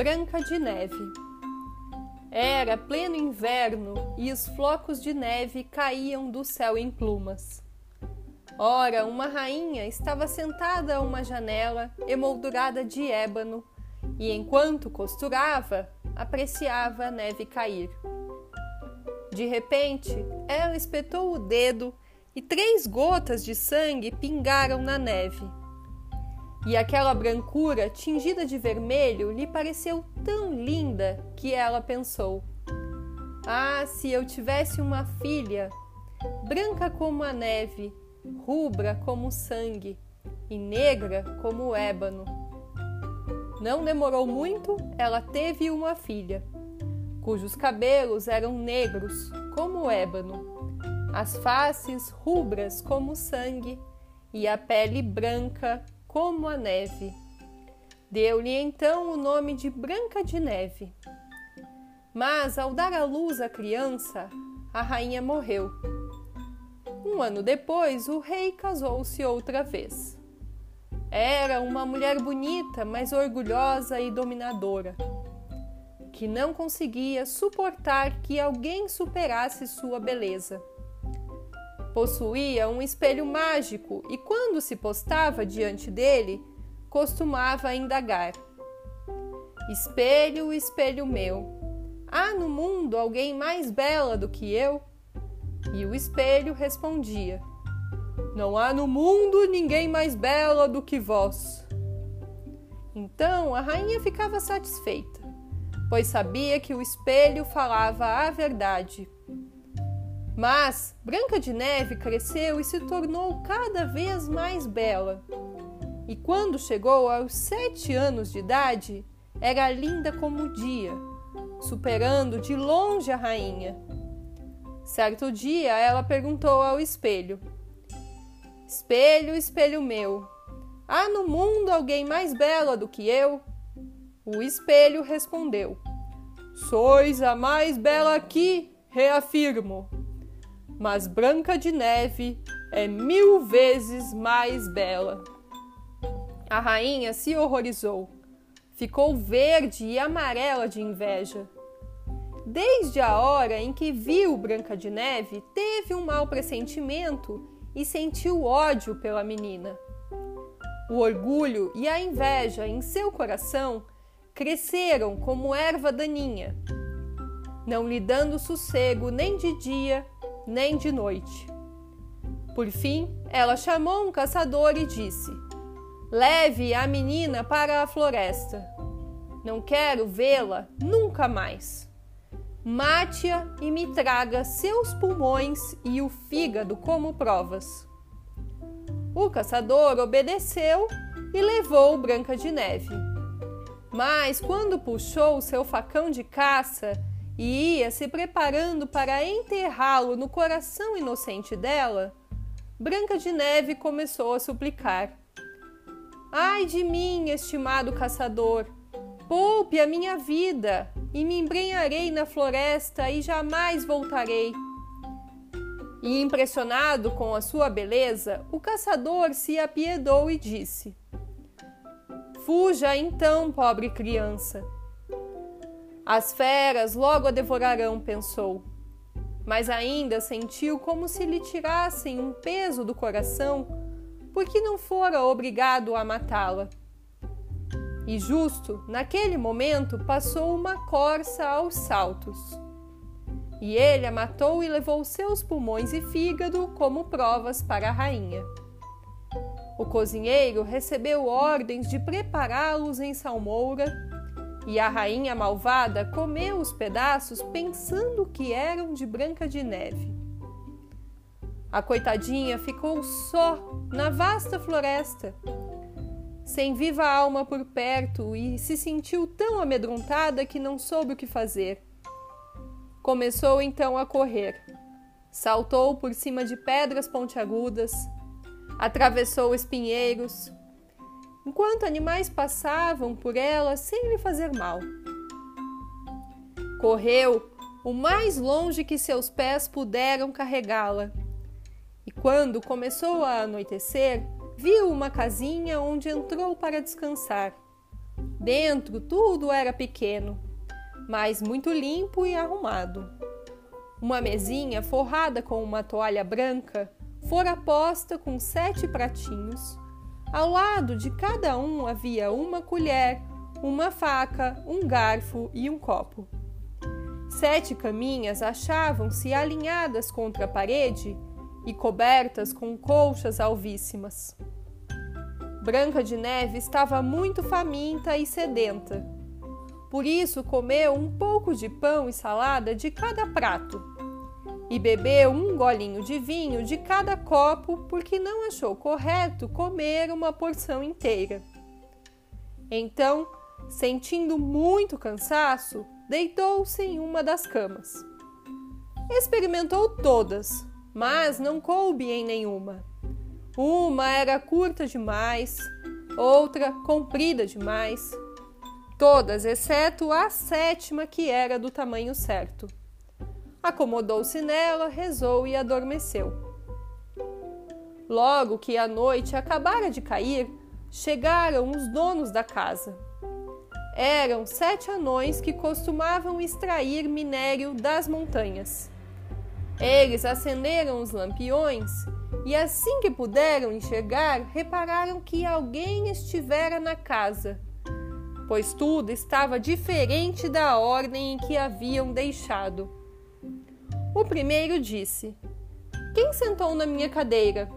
Branca de Neve. Era pleno inverno e os flocos de neve caíam do céu em plumas. Ora, uma rainha estava sentada a uma janela emoldurada de ébano e, enquanto costurava, apreciava a neve cair. De repente, ela espetou o dedo e três gotas de sangue pingaram na neve e aquela brancura tingida de vermelho lhe pareceu tão linda que ela pensou: Ah, se eu tivesse uma filha, branca como a neve, rubra como o sangue e negra como o ébano. Não demorou muito, ela teve uma filha, cujos cabelos eram negros como o ébano, as faces rubras como o sangue e a pele branca como a neve. Deu-lhe então o nome de Branca de Neve. Mas ao dar à luz a criança, a rainha morreu. Um ano depois, o rei casou-se outra vez. Era uma mulher bonita, mas orgulhosa e dominadora, que não conseguia suportar que alguém superasse sua beleza. Possuía um espelho mágico e, quando se postava diante dele, costumava indagar: Espelho, espelho meu, há no mundo alguém mais bela do que eu? E o espelho respondia: Não há no mundo ninguém mais bela do que vós. Então a rainha ficava satisfeita, pois sabia que o espelho falava a verdade mas Branca de Neve cresceu e se tornou cada vez mais bela. E quando chegou aos sete anos de idade, era linda como o dia, superando de longe a rainha. Certo dia, ela perguntou ao espelho: Espelho, espelho meu, há no mundo alguém mais bela do que eu? O espelho respondeu: Sois a mais bela aqui, reafirmo mas Branca de Neve é mil vezes mais bela. A rainha se horrorizou, ficou verde e amarela de inveja. Desde a hora em que viu Branca de Neve, teve um mau pressentimento e sentiu ódio pela menina. O orgulho e a inveja em seu coração cresceram como erva daninha, não lhe dando sossego nem de dia nem de noite. Por fim, ela chamou um caçador e disse: Leve a menina para a floresta. Não quero vê-la nunca mais. Mate-a e me traga seus pulmões e o fígado como provas. O caçador obedeceu e levou Branca de Neve. Mas quando puxou seu facão de caça e ia se preparando para enterrá-lo no coração inocente dela, Branca de Neve começou a suplicar: Ai de mim, estimado caçador, poupe a minha vida e me embrenharei na floresta e jamais voltarei. E impressionado com a sua beleza, o caçador se apiedou e disse: Fuja então, pobre criança as feras logo a devorarão, pensou. Mas ainda sentiu como se lhe tirassem um peso do coração, porque não fora obrigado a matá-la. E justo naquele momento passou uma corça aos saltos. E ele a matou e levou seus pulmões e fígado como provas para a rainha. O cozinheiro recebeu ordens de prepará-los em salmoura e a rainha malvada comeu os pedaços pensando que eram de Branca de Neve. A coitadinha ficou só na vasta floresta, sem viva alma por perto e se sentiu tão amedrontada que não soube o que fazer. Começou então a correr. Saltou por cima de pedras pontiagudas, atravessou espinheiros, enquanto animais passavam por ela sem lhe fazer mal. Correu o mais longe que seus pés puderam carregá-la. E quando começou a anoitecer, viu uma casinha onde entrou para descansar. Dentro tudo era pequeno, mas muito limpo e arrumado. Uma mesinha forrada com uma toalha branca fora posta com sete pratinhos. Ao lado de cada um havia uma colher, uma faca, um garfo e um copo. Sete caminhas achavam-se alinhadas contra a parede e cobertas com colchas alvíssimas. Branca de Neve estava muito faminta e sedenta. Por isso comeu um pouco de pão e salada de cada prato e bebeu um golinho de vinho de cada copo porque não achou correto comer uma porção inteira. Então, sentindo muito cansaço, deitou-se em uma das camas. Experimentou todas, mas não coube em nenhuma. Uma era curta demais, outra comprida demais, todas exceto a sétima que era do tamanho certo. Acomodou-se nela, rezou e adormeceu. Logo que a noite acabara de cair, chegaram os donos da casa. Eram sete anões que costumavam extrair minério das montanhas. Eles acenderam os lampiões e, assim que puderam enxergar, repararam que alguém estivera na casa, pois tudo estava diferente da ordem em que haviam deixado. O primeiro disse: Quem sentou na minha cadeira?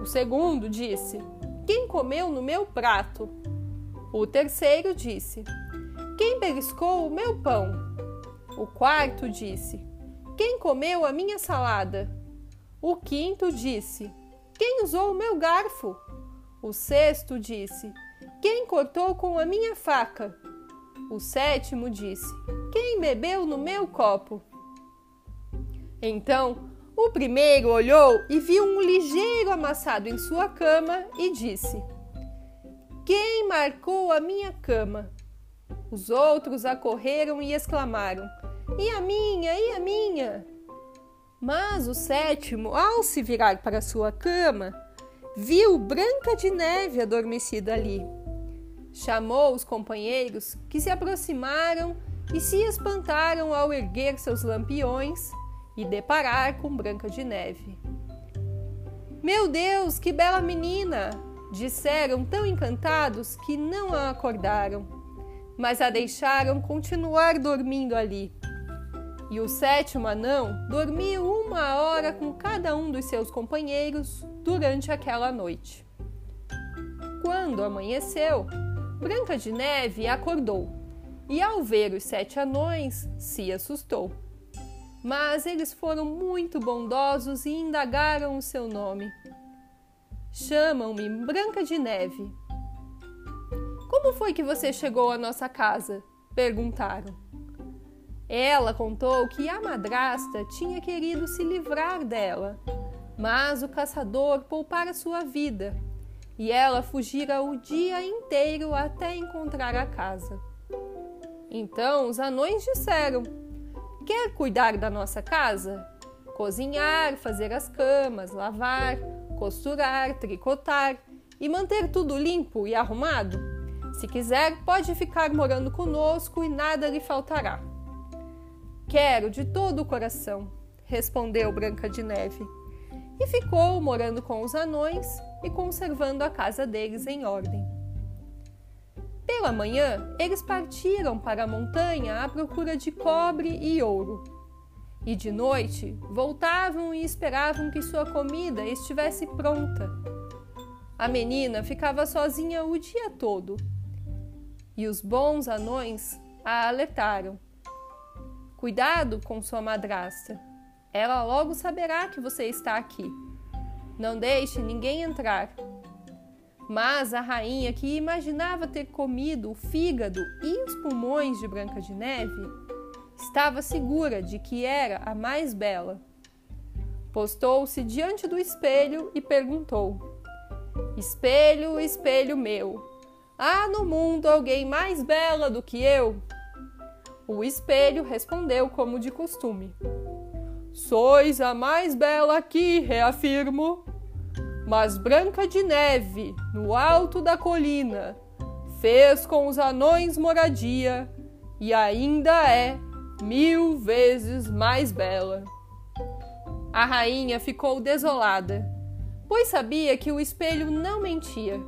O segundo disse: Quem comeu no meu prato? O terceiro disse: Quem beliscou o meu pão? O quarto disse: quem comeu a minha salada? O quinto disse: Quem usou o meu garfo? O sexto disse: Quem cortou com a minha faca? O sétimo disse: Quem bebeu no meu copo? Então o primeiro olhou e viu um ligeiro amassado em sua cama e disse: Quem marcou a minha cama? Os outros acorreram e exclamaram: e a minha, e a minha? Mas o sétimo, ao se virar para sua cama, viu Branca de Neve adormecida ali. Chamou os companheiros, que se aproximaram e se espantaram ao erguer seus lampiões e deparar com Branca de Neve. Meu Deus, que bela menina! disseram tão encantados que não a acordaram, mas a deixaram continuar dormindo ali. E o sétimo anão dormiu uma hora com cada um dos seus companheiros durante aquela noite. Quando amanheceu, Branca de Neve acordou e, ao ver os sete anões, se assustou. Mas eles foram muito bondosos e indagaram o seu nome. Chamam-me Branca de Neve. Como foi que você chegou à nossa casa? perguntaram. Ela contou que a madrasta tinha querido se livrar dela, mas o caçador poupara sua vida e ela fugira o dia inteiro até encontrar a casa. Então os anões disseram: Quer cuidar da nossa casa? Cozinhar, fazer as camas, lavar, costurar, tricotar e manter tudo limpo e arrumado? Se quiser, pode ficar morando conosco e nada lhe faltará. Quero de todo o coração, respondeu Branca de Neve, e ficou morando com os anões e conservando a casa deles em ordem. Pela manhã, eles partiram para a montanha à procura de cobre e ouro. E de noite, voltavam e esperavam que sua comida estivesse pronta. A menina ficava sozinha o dia todo. E os bons anões a alertaram Cuidado com sua madrasta. Ela logo saberá que você está aqui. Não deixe ninguém entrar. Mas a rainha, que imaginava ter comido o fígado e os pulmões de Branca de Neve, estava segura de que era a mais bela. Postou-se diante do espelho e perguntou: Espelho, espelho meu, há no mundo alguém mais bela do que eu? O espelho respondeu como de costume: Sois a mais bela aqui, reafirmo. Mas Branca de Neve, no alto da colina, fez com os anões moradia e ainda é mil vezes mais bela. A rainha ficou desolada, pois sabia que o espelho não mentia,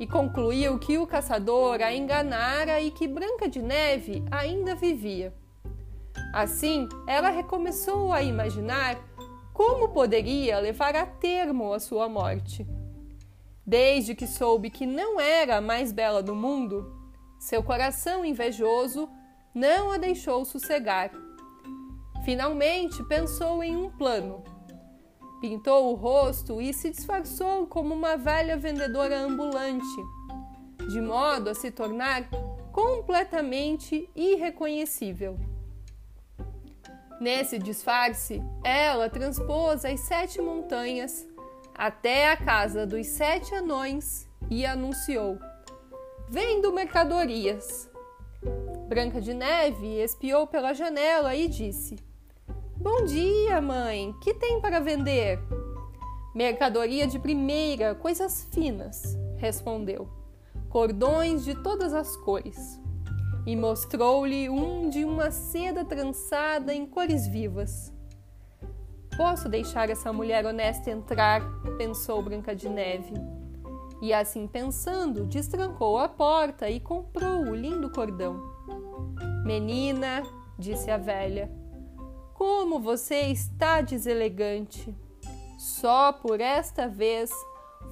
e concluiu que o caçador a enganara e que Branca de Neve ainda vivia. Assim, ela recomeçou a imaginar como poderia levar a termo a sua morte. Desde que soube que não era a mais bela do mundo, seu coração invejoso não a deixou sossegar. Finalmente pensou em um plano. Pintou o rosto e se disfarçou como uma velha vendedora ambulante, de modo a se tornar completamente irreconhecível. Nesse disfarce, ela transpôs as sete montanhas até a casa dos sete anões e anunciou: Vendo mercadorias. Branca de Neve espiou pela janela e disse: Bom dia, mãe. Que tem para vender? Mercadoria de primeira, coisas finas, respondeu. Cordões de todas as cores e mostrou-lhe um de uma seda trançada em cores vivas. Posso deixar essa mulher honesta entrar, pensou Branca de Neve. E assim pensando, destrancou a porta e comprou o lindo cordão. Menina, disse a velha, como você está deselegante. Só por esta vez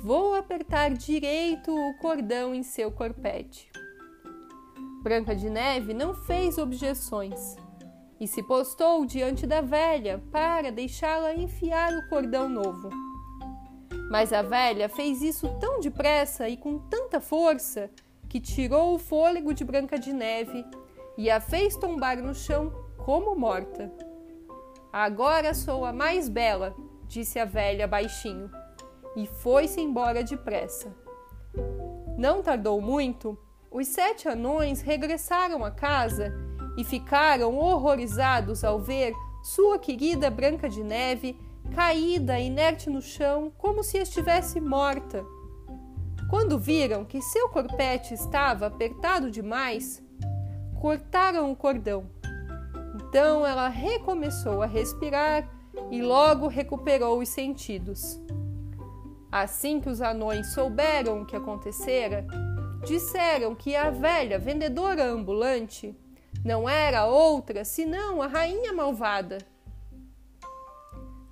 vou apertar direito o cordão em seu corpete. Branca de Neve não fez objeções e se postou diante da velha para deixá-la enfiar o cordão novo. Mas a velha fez isso tão depressa e com tanta força que tirou o fôlego de Branca de Neve e a fez tombar no chão como morta. Agora sou a mais bela, disse a velha baixinho, e foi-se embora depressa. Não tardou muito os sete anões regressaram à casa e ficaram horrorizados ao ver sua querida Branca de Neve caída inerte no chão como se estivesse morta. Quando viram que seu corpete estava apertado demais, cortaram o cordão. Então ela recomeçou a respirar e logo recuperou os sentidos. Assim que os anões souberam o que acontecera, disseram que a velha vendedora ambulante não era outra senão a rainha malvada.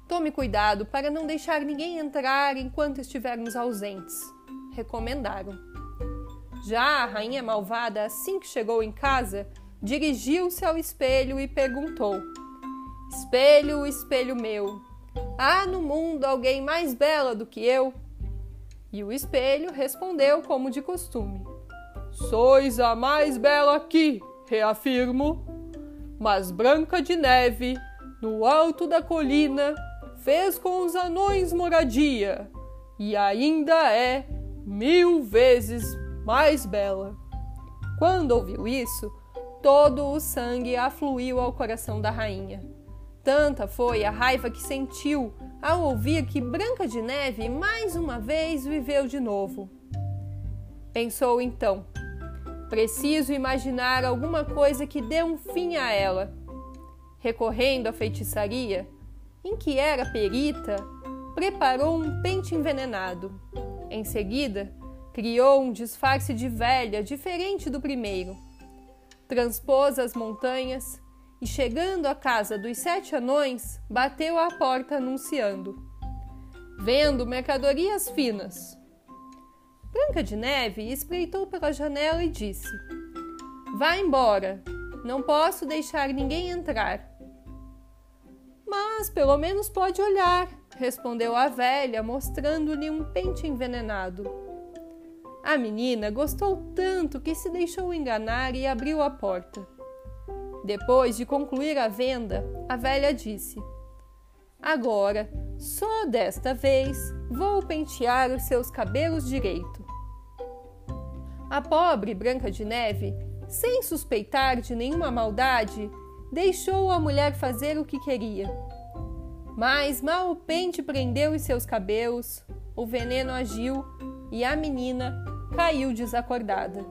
Tome cuidado para não deixar ninguém entrar enquanto estivermos ausentes, recomendaram. Já a rainha malvada, assim que chegou em casa, dirigiu-se ao espelho e perguntou: Espelho, espelho meu, há no mundo alguém mais bela do que eu? E o espelho respondeu como de costume: Sois a mais bela aqui, reafirmo. Mas Branca de Neve, no alto da colina, fez com os anões moradia, e ainda é mil vezes mais bela. Quando ouviu isso, todo o sangue afluiu ao coração da rainha. Tanta foi a raiva que sentiu ao ouvir que Branca de Neve mais uma vez viveu de novo. Pensou então: preciso imaginar alguma coisa que dê um fim a ela. Recorrendo à feitiçaria, em que era perita, preparou um pente envenenado. Em seguida, criou um disfarce de velha diferente do primeiro. Transpôs as montanhas e, chegando à casa dos sete anões, bateu à porta anunciando: Vendo mercadorias finas. Branca de Neve espreitou pela janela e disse: Vá embora, não posso deixar ninguém entrar. Mas pelo menos pode olhar, respondeu a velha, mostrando-lhe um pente envenenado. A menina gostou tanto que se deixou enganar e abriu a porta. Depois de concluir a venda, a velha disse: Agora, só desta vez, vou pentear os seus cabelos direito. A pobre Branca de Neve, sem suspeitar de nenhuma maldade, deixou a mulher fazer o que queria. Mas mal o pente prendeu os seus cabelos, o veneno agiu e a menina caiu desacordada.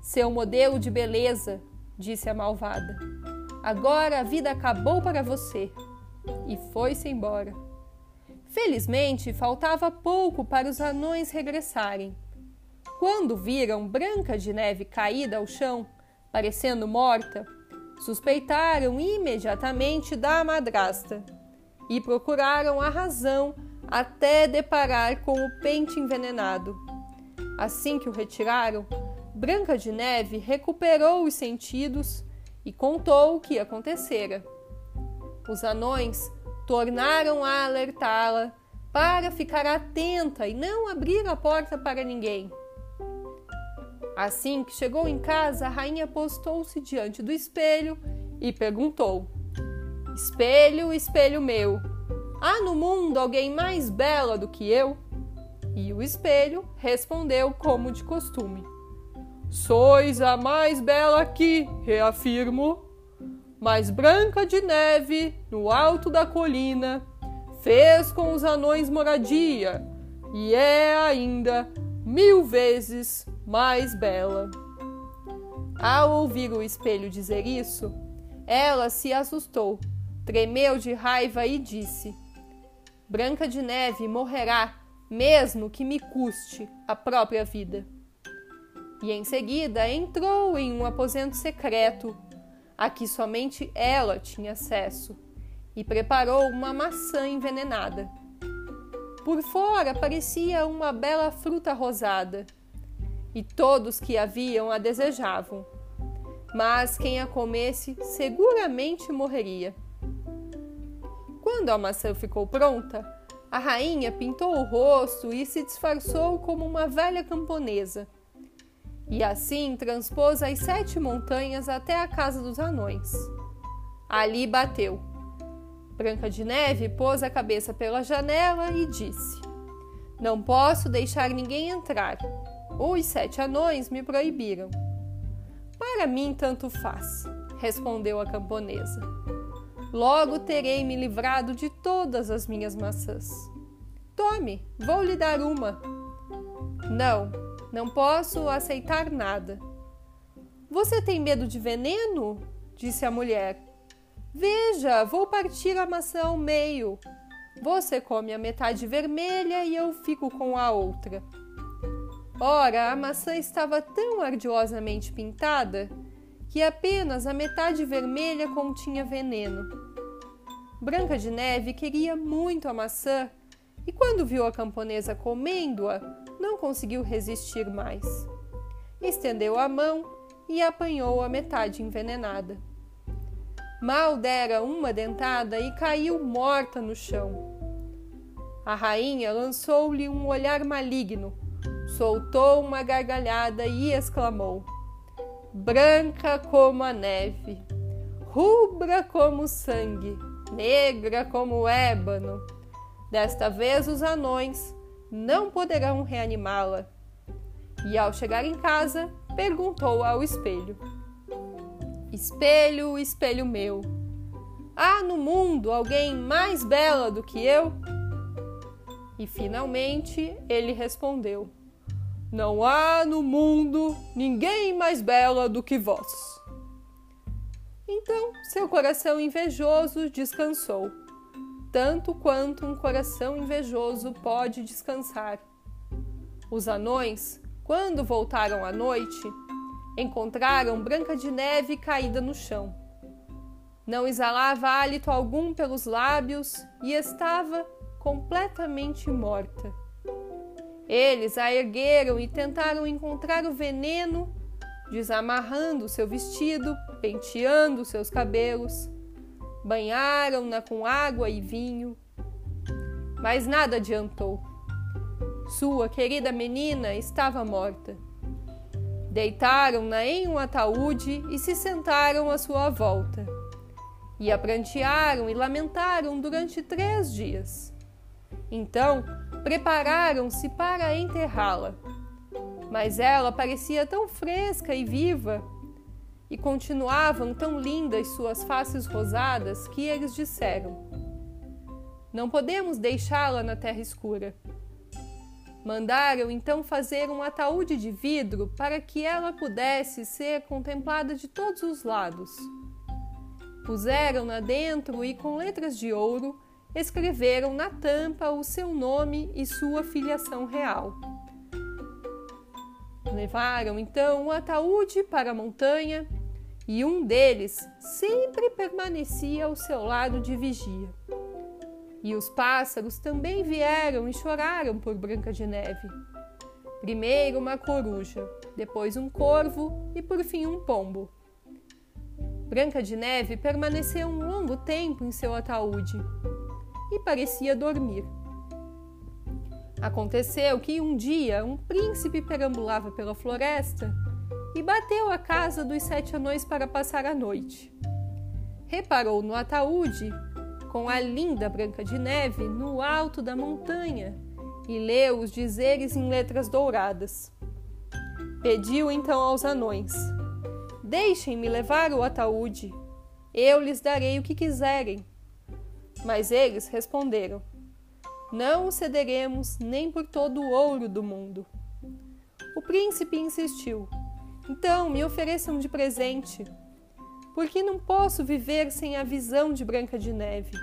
seu modelo de beleza, disse a malvada. Agora a vida acabou para você. E foi-se embora. Felizmente, faltava pouco para os anões regressarem. Quando viram Branca de Neve caída ao chão, parecendo morta, suspeitaram imediatamente da madrasta e procuraram a razão até deparar com o pente envenenado. Assim que o retiraram, Branca de Neve recuperou os sentidos e contou o que acontecera. Os anões tornaram a alertá-la para ficar atenta e não abrir a porta para ninguém. Assim que chegou em casa, a rainha postou-se diante do espelho e perguntou: Espelho, espelho meu, há no mundo alguém mais bela do que eu? E o espelho respondeu como de costume: Sois a mais bela aqui, reafirmo. Mas Branca de Neve, no alto da colina, fez com os anões moradia e é ainda mil vezes mais bela. Ao ouvir o espelho dizer isso, ela se assustou, tremeu de raiva e disse: Branca de Neve morrerá, mesmo que me custe a própria vida. E em seguida entrou em um aposento secreto a que somente ela tinha acesso, e preparou uma maçã envenenada. Por fora parecia uma bela fruta rosada, e todos que a viam a desejavam. Mas quem a comesse seguramente morreria. Quando a maçã ficou pronta, a rainha pintou o rosto e se disfarçou como uma velha camponesa e assim transpôs as sete montanhas até a casa dos anões. Ali bateu. Branca de Neve pôs a cabeça pela janela e disse: Não posso deixar ninguém entrar. Os sete anões me proibiram. Para mim, tanto faz, respondeu a camponesa. Logo terei me livrado de todas as minhas maçãs. Tome, vou lhe dar uma. Não, não posso aceitar nada. Você tem medo de veneno? disse a mulher. Veja, vou partir a maçã ao meio. Você come a metade vermelha e eu fico com a outra. Ora, a maçã estava tão ardiosamente pintada que apenas a metade vermelha continha veneno. Branca de Neve queria muito a maçã e, quando viu a camponesa comendo-a, conseguiu resistir mais. Estendeu a mão e apanhou a metade envenenada. Mal dera uma dentada e caiu morta no chão. A rainha lançou-lhe um olhar maligno, soltou uma gargalhada e exclamou: Branca como a neve, rubra como o sangue, negra como o ébano. Desta vez os anões não poderão reanimá-la. E ao chegar em casa, perguntou ao espelho: Espelho, espelho meu, há no mundo alguém mais bela do que eu? E finalmente ele respondeu: Não há no mundo ninguém mais bela do que vós. Então seu coração invejoso descansou tanto quanto um coração invejoso pode descansar. Os anões, quando voltaram à noite, encontraram Branca de Neve caída no chão. Não exalava hálito algum pelos lábios e estava completamente morta. Eles a ergueram e tentaram encontrar o veneno, desamarrando seu vestido, penteando seus cabelos banharam-na com água e vinho, mas nada adiantou. Sua querida menina estava morta. Deitaram-na em um ataúde e se sentaram à sua volta. E a prantearam e lamentaram durante três dias. Então prepararam-se para enterrá-la. Mas ela parecia tão fresca e viva e continuavam tão lindas suas faces rosadas que eles disseram: Não podemos deixá-la na terra escura. Mandaram então fazer um ataúde de vidro para que ela pudesse ser contemplada de todos os lados. Puseram-na dentro e, com letras de ouro, escreveram na tampa o seu nome e sua filiação real. Levaram então o ataúde para a montanha e um deles sempre permanecia ao seu lado de vigia. E os pássaros também vieram e choraram por Branca de Neve. Primeiro uma coruja, depois um corvo e por fim um pombo. Branca de Neve permaneceu um longo tempo em seu ataúde e parecia dormir. Aconteceu que um dia um príncipe perambulava pela floresta e bateu à casa dos sete anões para passar a noite. Reparou no ataúde com a linda Branca de Neve no alto da montanha e leu os dizeres em letras douradas. Pediu então aos anões: Deixem-me levar o ataúde, eu lhes darei o que quiserem. Mas eles responderam: Não o cederemos nem por todo o ouro do mundo. O príncipe insistiu: Então me ofereçam de presente, porque não posso viver sem a visão de Branca de Neve.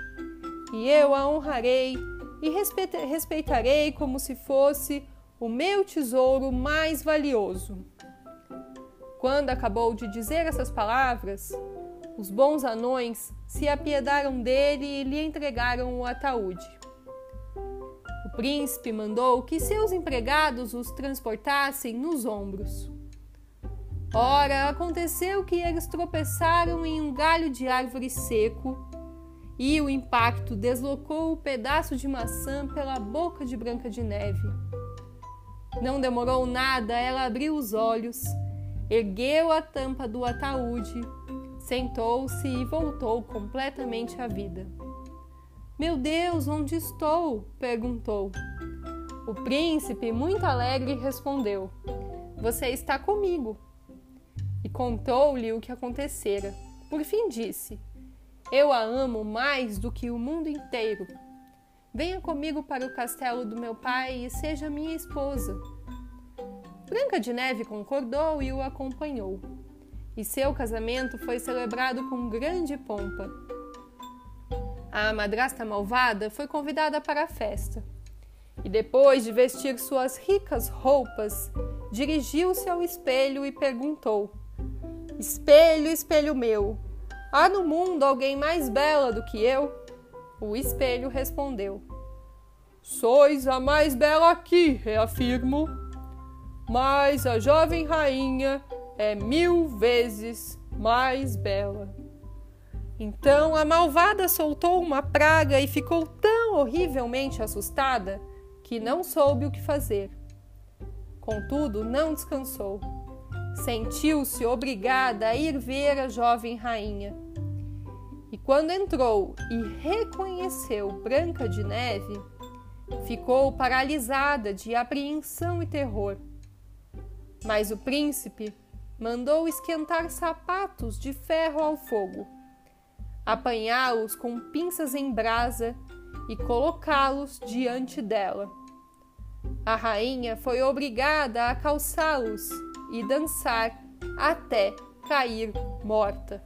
E eu a honrarei e respeitarei como se fosse o meu tesouro mais valioso. Quando acabou de dizer essas palavras, os bons anões se apiedaram dele e lhe entregaram o ataúde. O príncipe mandou que seus empregados os transportassem nos ombros. Ora, aconteceu que eles tropeçaram em um galho de árvore seco e o impacto deslocou o pedaço de maçã pela boca de Branca de Neve. Não demorou nada, ela abriu os olhos, ergueu a tampa do ataúde Sentou-se e voltou completamente à vida. Meu Deus, onde estou? perguntou. O príncipe, muito alegre, respondeu: Você está comigo. Contou-lhe o que acontecera. Por fim disse: Eu a amo mais do que o mundo inteiro. Venha comigo para o castelo do meu pai e seja minha esposa. Branca de Neve concordou e o acompanhou e seu casamento foi celebrado com grande pompa. A madrasta malvada foi convidada para a festa e, depois de vestir suas ricas roupas, dirigiu-se ao espelho e perguntou: Espelho, espelho meu, há no mundo alguém mais bela do que eu? O espelho respondeu: Sois a mais bela aqui, reafirmo. Mas a jovem rainha é mil vezes mais bela. Então a malvada soltou uma praga e ficou tão horrivelmente assustada que não soube o que fazer. Contudo, não descansou. Sentiu-se obrigada a ir ver a jovem rainha. E quando entrou e reconheceu Branca de Neve, ficou paralisada de apreensão e terror. Mas o príncipe mandou esquentar sapatos de ferro ao fogo, apanhá-los com pinças em brasa e colocá-los diante dela. A rainha foi obrigada a calçá-los e dançar até cair morta.